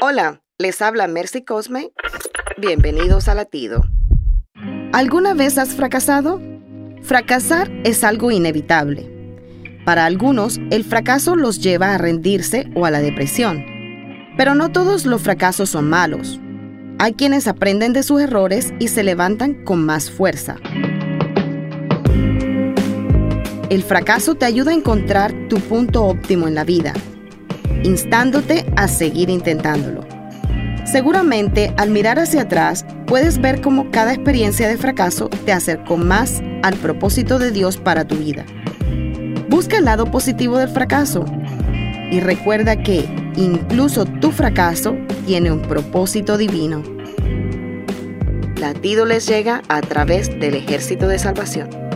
Hola, les habla Mercy Cosme. Bienvenidos a Latido. ¿Alguna vez has fracasado? Fracasar es algo inevitable. Para algunos, el fracaso los lleva a rendirse o a la depresión. Pero no todos los fracasos son malos. Hay quienes aprenden de sus errores y se levantan con más fuerza. El fracaso te ayuda a encontrar tu punto óptimo en la vida instándote a seguir intentándolo. Seguramente al mirar hacia atrás puedes ver cómo cada experiencia de fracaso te acercó más al propósito de Dios para tu vida. Busca el lado positivo del fracaso y recuerda que incluso tu fracaso tiene un propósito divino. Latido les llega a través del ejército de salvación.